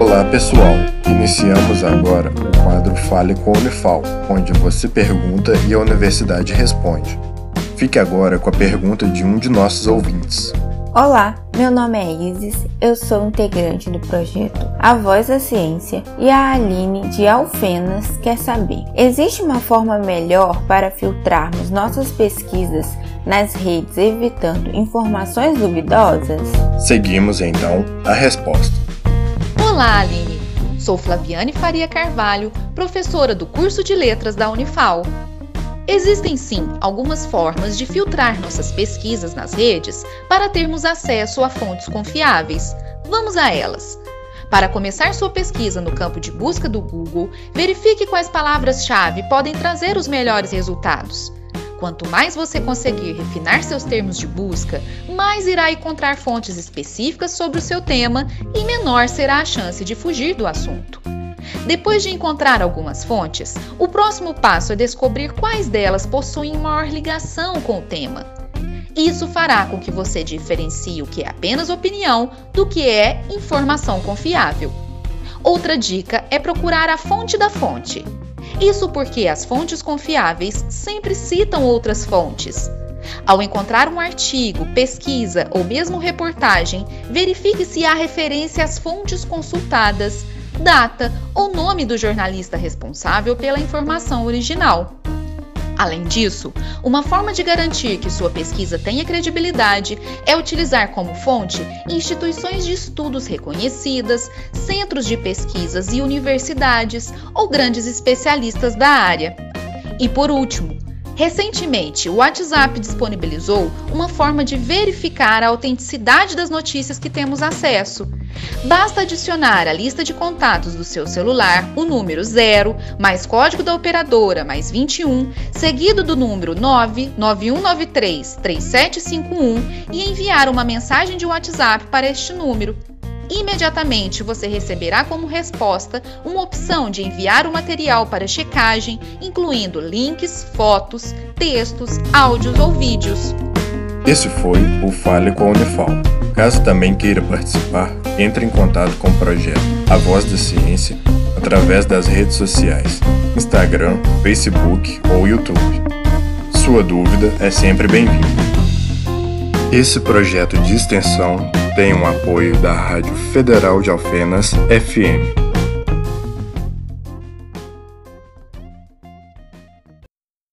Olá pessoal, iniciamos agora o quadro Fale com a Unifal, onde você pergunta e a universidade responde. Fique agora com a pergunta de um de nossos ouvintes. Olá, meu nome é Isis, eu sou integrante do projeto A Voz da Ciência e a Aline de Alfenas quer saber: existe uma forma melhor para filtrarmos nossas pesquisas nas redes evitando informações duvidosas? Seguimos então a resposta. Olá, Aline! Sou Flaviane Faria Carvalho, professora do curso de Letras da Unifal. Existem sim algumas formas de filtrar nossas pesquisas nas redes para termos acesso a fontes confiáveis. Vamos a elas. Para começar sua pesquisa no campo de busca do Google, verifique quais palavras-chave podem trazer os melhores resultados. Quanto mais você conseguir refinar seus termos de busca, mais irá encontrar fontes específicas sobre o seu tema e menor será a chance de fugir do assunto. Depois de encontrar algumas fontes, o próximo passo é descobrir quais delas possuem maior ligação com o tema. Isso fará com que você diferencie o que é apenas opinião do que é informação confiável. Outra dica é procurar a fonte da fonte. Isso porque as fontes confiáveis sempre citam outras fontes. Ao encontrar um artigo, pesquisa ou mesmo reportagem, verifique se há referência às fontes consultadas, data ou nome do jornalista responsável pela informação original. Além disso, uma forma de garantir que sua pesquisa tenha credibilidade é utilizar como fonte instituições de estudos reconhecidas, centros de pesquisas e universidades ou grandes especialistas da área. E por último, Recentemente, o WhatsApp disponibilizou uma forma de verificar a autenticidade das notícias que temos acesso. Basta adicionar à lista de contatos do seu celular o número 0, mais código da operadora, mais 21, seguido do número 99193 3751 e enviar uma mensagem de WhatsApp para este número imediatamente você receberá como resposta uma opção de enviar o material para checagem, incluindo links, fotos, textos, áudios ou vídeos. Esse foi o Fale com a Unifal. Caso também queira participar, entre em contato com o projeto A Voz da Ciência através das redes sociais, Instagram, Facebook ou YouTube. Sua dúvida é sempre bem-vinda. Esse projeto de extensão tem um apoio da Rádio Federal de Alfenas FM